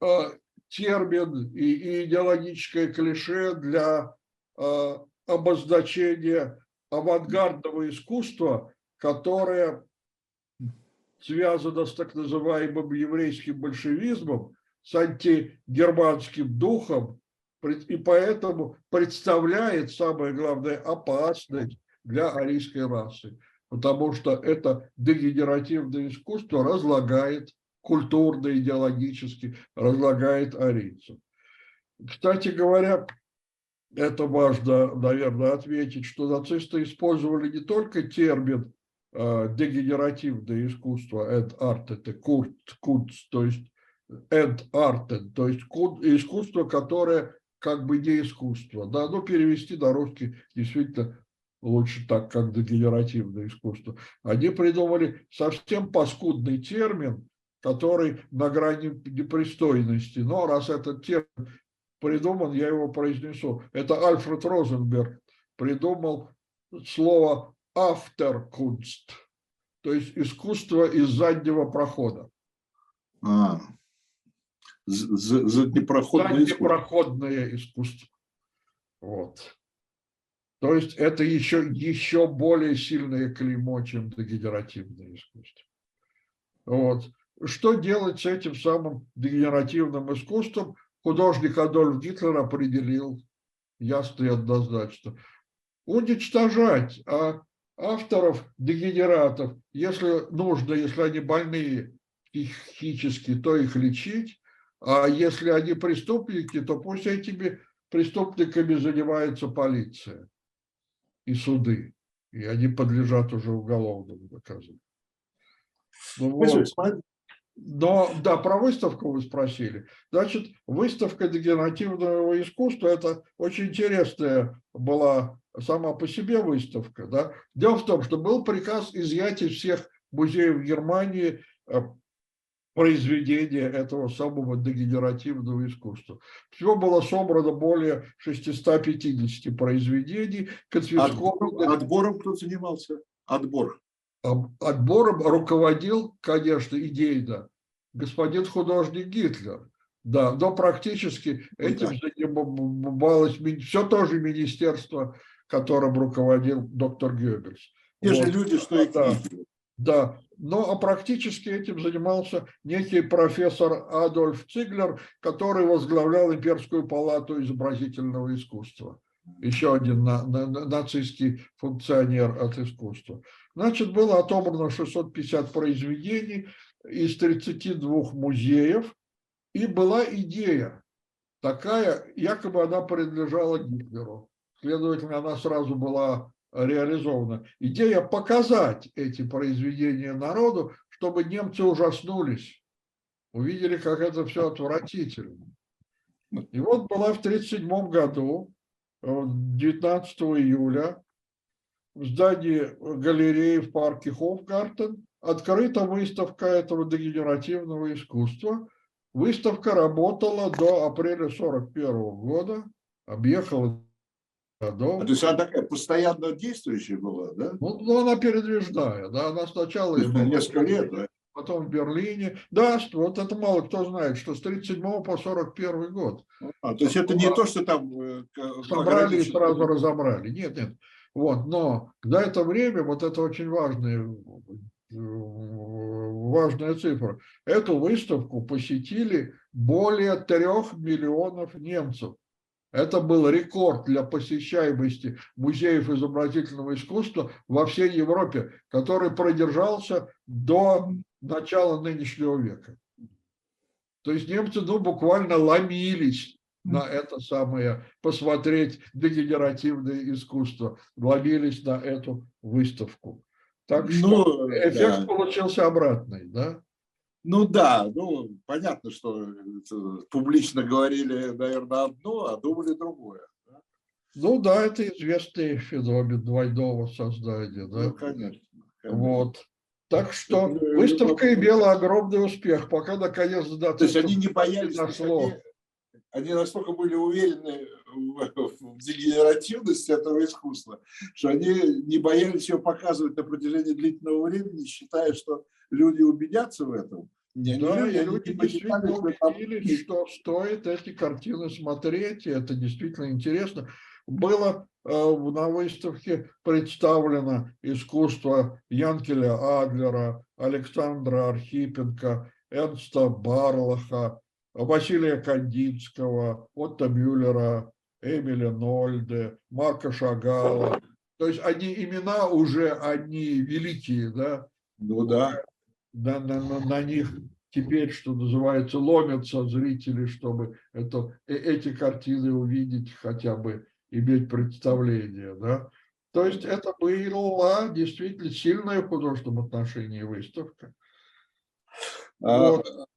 а, термин и, и идеологическое клише для э, обозначения авангардного искусства, которое связано с так называемым еврейским большевизмом, с антигерманским духом, и поэтому представляет, самое главное, опасность для арийской расы, потому что это дегенеративное искусство разлагает культурно, идеологически разлагает арийцев. Кстати говоря, это важно, наверное, отметить, что нацисты использовали не только термин дегенеративное искусство, end art, это kunst, то есть end art, то есть искусство, которое как бы не искусство. Да, ну, перевести на русский действительно лучше так, как дегенеративное искусство. Они придумали совсем паскудный термин, который на грани непристойности. Но раз этот термин придуман, я его произнесу. Это Альфред Розенберг придумал слово «авторкунст», то есть искусство из заднего прохода. А, заднепроходное, заднепроходное искусство. искусство. Вот. То есть это еще, еще более сильное клеймо, чем дегенеративное искусство. Вот. Что делать с этим самым дегенеративным искусством? Художник Адольф Гитлер определил ясно и однозначно. Уничтожать а авторов, дегенератов, если нужно, если они больные психически, то их лечить, а если они преступники, то пусть этими преступниками занимается полиция и суды, и они подлежат уже уголовному наказанию. Ну, вот. Но, да, про выставку вы спросили. Значит, выставка дегенеративного искусства – это очень интересная была сама по себе выставка. Да? Дело в том, что был приказ изъять из всех музеев Германии э, произведения этого самого дегенеративного искусства. Всего было собрано более 650 произведений. Отбором, отбором кто занимался? Отбор отбором руководил, конечно, идейно господин художник Гитлер. Да, но практически этим занималось все тоже министерство, которым руководил доктор Геббельс. Те вот. же люди, что и да, да, но а практически этим занимался некий профессор Адольф Циглер, который возглавлял Имперскую палату изобразительного искусства. Еще один на, на, нацистский функционер от искусства. Значит, было отобрано 650 произведений из 32 музеев, и была идея такая, якобы она принадлежала Гитлеру. Следовательно, она сразу была реализована. Идея показать эти произведения народу, чтобы немцы ужаснулись, увидели, как это все отвратительно. И вот была в 1937 году, 19 июля, в здании галереи в парке Хофгартен открыта выставка этого дегенеративного искусства. Выставка работала до апреля 41 года, объехала годов. А то есть она такая постоянно действующая была, да? Ну, ну она передвижная, да, она сначала... Несколько лет, да? Потом в Берлине. Да, вот это мало кто знает, что с 37 по 41 год. А, то есть это не то, что там... Э, Собрали и сразу разобрали. Нет, нет. Вот, но за это время, вот это очень важная, важная цифра, эту выставку посетили более трех миллионов немцев. Это был рекорд для посещаемости музеев изобразительного искусства во всей Европе, который продержался до начала нынешнего века. То есть немцы ну, буквально ломились на это самое, посмотреть дегенеративное искусство, ловились на эту выставку. Так что ну, эффект да. получился обратный, да? Ну да, ну понятно, что публично говорили, наверное, одно, а думали другое. Да? Ну да, это известный феномен двойного создания. Да? Ну, конечно, конечно. Вот. Так что выставка имела огромный успех, пока наконец до То есть они не боялись, они, они настолько были уверены в, в дегенеративности этого искусства, что они не боялись ее показывать на протяжении длительного времени, считая, что люди убедятся в этом. Не, да, люди, и люди действительно убедились, что стоит эти картины смотреть, и это действительно интересно. Было э, на выставке представлено искусство Янкеля Адлера, Александра Архипенко, Энста Барлаха, Василия Кандинского, Отто Мюллера, Эмиля Нольде, Марка Шагала. То есть они имена уже, они великие, да? Ну да. На, на, на, на них теперь, что называется, ломятся зрители, чтобы это, э, эти картины увидеть, хотя бы иметь представление, да? То есть это была действительно сильная в художественном отношении выставка. А, вот.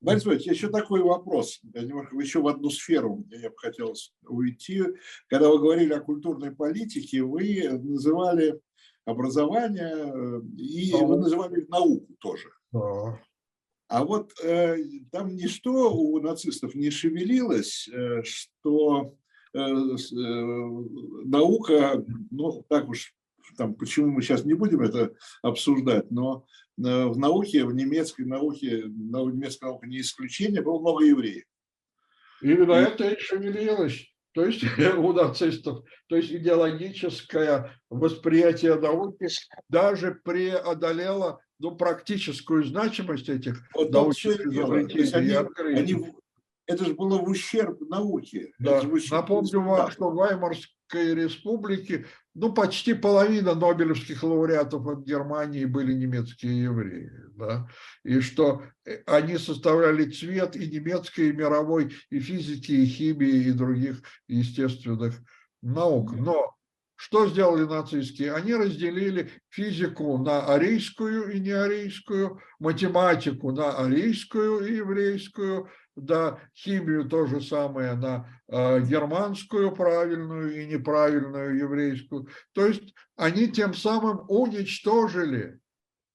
Борис Иванович, еще такой вопрос, еще в одну сферу мне бы хотелось уйти. Когда вы говорили о культурной политике, вы называли образование э, и вы называли науку тоже. Да. А вот э, там ничто у нацистов не шевелилось, э, что э, э, наука, ну так уж там, почему мы сейчас не будем это обсуждать, но э, в науке, в немецкой науке, немецкая наука не исключение, было много евреев. Именно и... это и шевелилось. То есть у нацистов, то есть идеологическое восприятие науки даже преодолело ну, практическую значимость этих вот научных изобретений. Они, они, это же было в ущерб науке. Да. Напомню вам, что в Ваймарской республике ну, почти половина нобелевских лауреатов от Германии были немецкие евреи. Да? И что э, они составляли цвет и немецкой, и мировой, и физики, и химии, и других естественных наук. Но что сделали нацистские? Они разделили физику на арийскую и неарийскую, математику на арийскую и еврейскую, да, химию то же самое на э, германскую правильную и неправильную еврейскую. То есть они тем самым уничтожили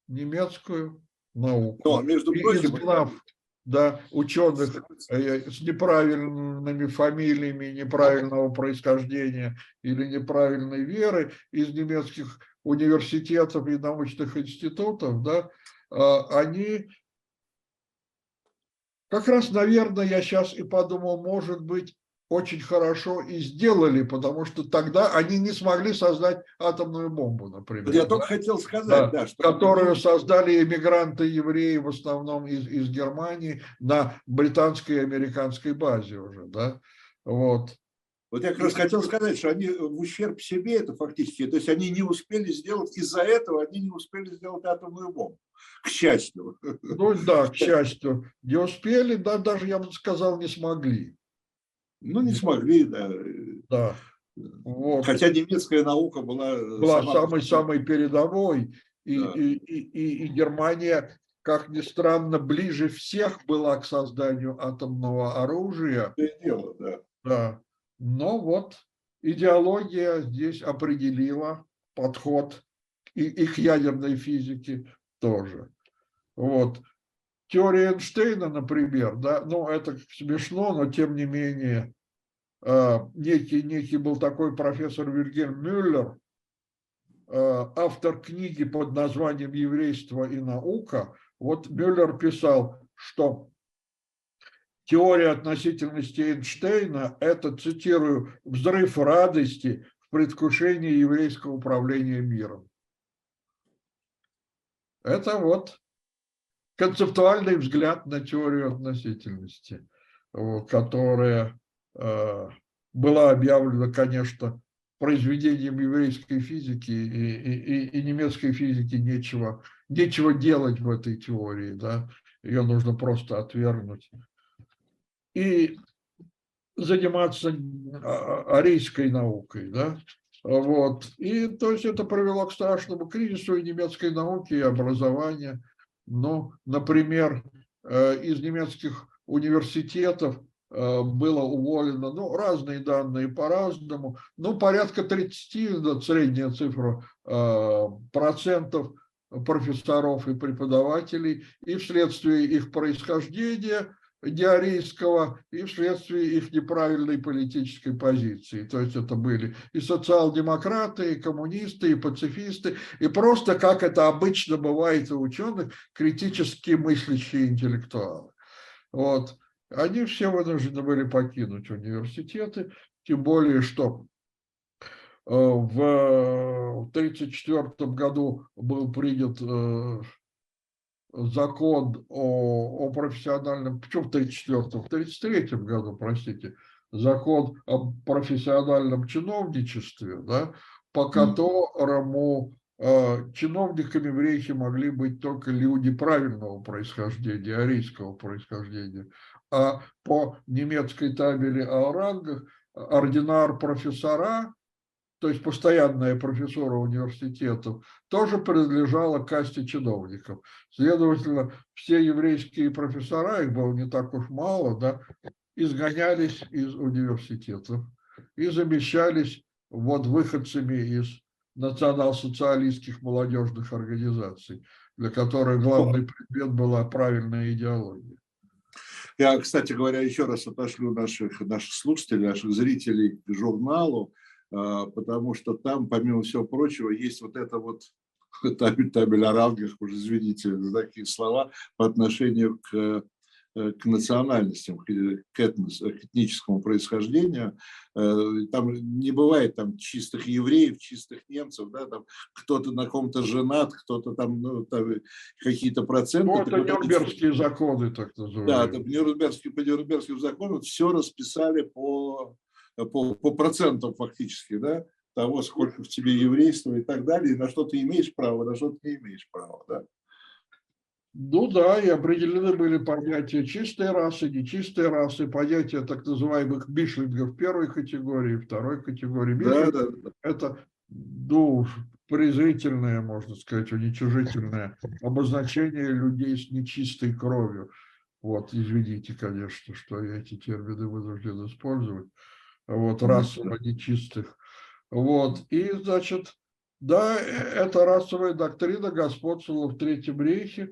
немецкую науку. Но, между прочим, изгнав, да, ученых э, с неправильными фамилиями неправильного происхождения или неправильной веры из немецких университетов и научных институтов, да, э, они как раз, наверное, я сейчас и подумал, может быть, очень хорошо и сделали, потому что тогда они не смогли создать атомную бомбу, например. Я только хотел сказать, да, да что... Которую создали эмигранты евреи в основном из, из Германии на британской и американской базе уже, да, вот. Вот я как раз хотел сказать, что они в ущерб себе это фактически, то есть они не успели сделать, из-за этого они не успели сделать атомную бомбу, к счастью. Ну да, к счастью, не успели, да, даже, я бы сказал, не смогли. Ну, не смогли, да. Да. Вот. Хотя немецкая наука была... Была самой-самой передовой, и, да. и, и, и Германия, как ни странно, ближе всех была к созданию атомного оружия. Это дело, да. Да. Но вот идеология здесь определила подход и, и к ядерной физике тоже. Вот. Теория Эйнштейна, например, да, ну это смешно, но тем не менее, э, некий, некий был такой профессор Вильгельм Мюллер, э, автор книги под названием «Еврейство и наука». Вот Мюллер писал, что теория относительности Эйнштейна – это, цитирую, «взрыв радости в предвкушении еврейского управления миром». Это вот концептуальный взгляд на теорию относительности, которая э, была объявлена, конечно, произведением еврейской физики и, и, и немецкой физики нечего, нечего делать в этой теории, да, ее нужно просто отвергнуть. И заниматься а, арийской наукой, да, вот. И то есть это привело к страшному кризису и немецкой науки, и образования. Ну, например, э, из немецких университетов э, было уволено, ну, разные данные по-разному, ну, порядка 30, да, средняя цифра, э, процентов профессоров и преподавателей и вследствие их происхождения диарейского и вследствие их неправильной политической позиции. То есть это были и социал-демократы, и коммунисты, и пацифисты, и просто, как это обычно бывает у ученых, критически мыслящие интеллектуалы. Вот. Они все вынуждены были покинуть университеты, тем более, что э, в 1934 году был принят э, закон о, о профессиональном, почему в 1934, в 1933 году, простите, закон о профессиональном чиновничестве, да, по которому э, чиновниками в Рейхе могли быть только люди правильного происхождения, арийского происхождения, а по немецкой табели о рангах ординар профессора то есть постоянная профессура университетов, тоже принадлежала касте чиновников. Следовательно, все еврейские профессора, их было не так уж мало, да, изгонялись из университетов и замещались вот выходцами из национал-социалистских молодежных организаций, для которых главный предмет была правильная идеология. Я, кстати говоря, еще раз отошлю наших, наших слушателей, наших зрителей к журналу потому что там, помимо всего прочего, есть вот это вот табель, табель о рангах, уже извините за такие слова, по отношению к э, к национальностям, к, этнос, к этническому происхождению. Э, там не бывает там чистых евреев, чистых немцев, да, там кто-то на ком-то женат, кто-то там, ну, там какие-то проценты. Ну, это Нюрнбергские законы, так называемые. Да, там Нюрнбергские, по Нюрнбергским законам все расписали по по, по процентам фактически, да, того, сколько в тебе еврейства и так далее, и на что ты имеешь право, на что ты не имеешь права, да. Ну да, и определены были понятия чистой расы, нечистой расы, понятия так называемых бишлингов первой категории, второй категории. Да, да, да. Это, ну, презрительное, можно сказать, уничижительное обозначение людей с нечистой кровью. Вот, извините, конечно, что я эти термины вынужден использовать вот, расово нечистых. Вот, и, значит, да, э, эта расовая доктрина господствовала в Третьем рейхе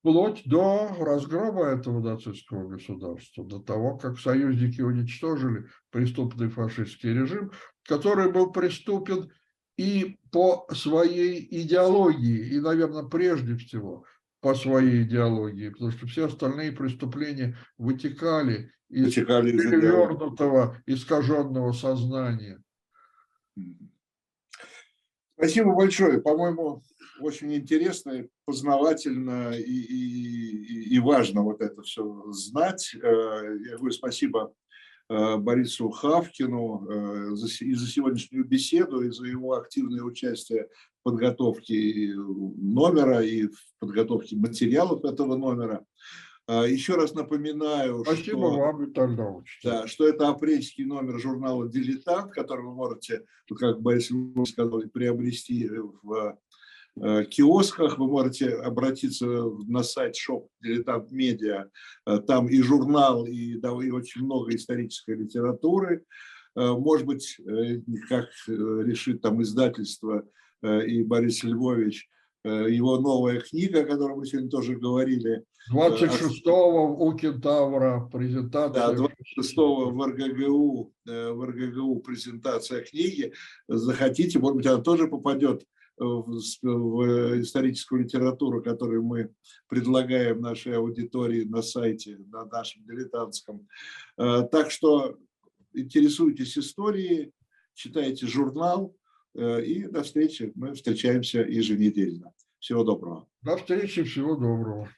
вплоть до разгрома этого нацистского государства, до того, как союзники уничтожили преступный фашистский режим, который был преступен и по своей идеологии, и, наверное, прежде всего по своей идеологии, потому что все остальные преступления вытекали из перевернутого, искаженного сознания. Спасибо большое. По-моему, очень интересно, познавательно и, и, и важно вот это все знать. Э, я говорю спасибо Э, Борису Хавкину э, и за сегодняшнюю беседу, и за его активное участие в подготовке номера и в подготовке материалов этого номера. Э, еще раз напоминаю, Спасибо что, вам, Виталий да, что это апрельский номер журнала «Дилетант», который вы можете, как Борис сказал, приобрести в Э, киосках. Вы можете обратиться на сайт Shop Дилетант Медиа. Э, там и журнал, и, да, и очень много исторической литературы. Э, может быть, как решит там издательство и Борис Львович, его новая книга, о которой мы сегодня тоже говорили. 26-го у Кентавра презентация. Да, 26-го в РГГУ, в РГГУ презентация книги. Захотите, может быть, она тоже попадет в, в историческую литературу, которую мы предлагаем нашей аудитории на сайте, на нашем дилетантском. Э, так что интересуйтесь историей, читайте журнал э, и до встречи. Мы встречаемся еженедельно. Всего доброго. До встречи, всего доброго.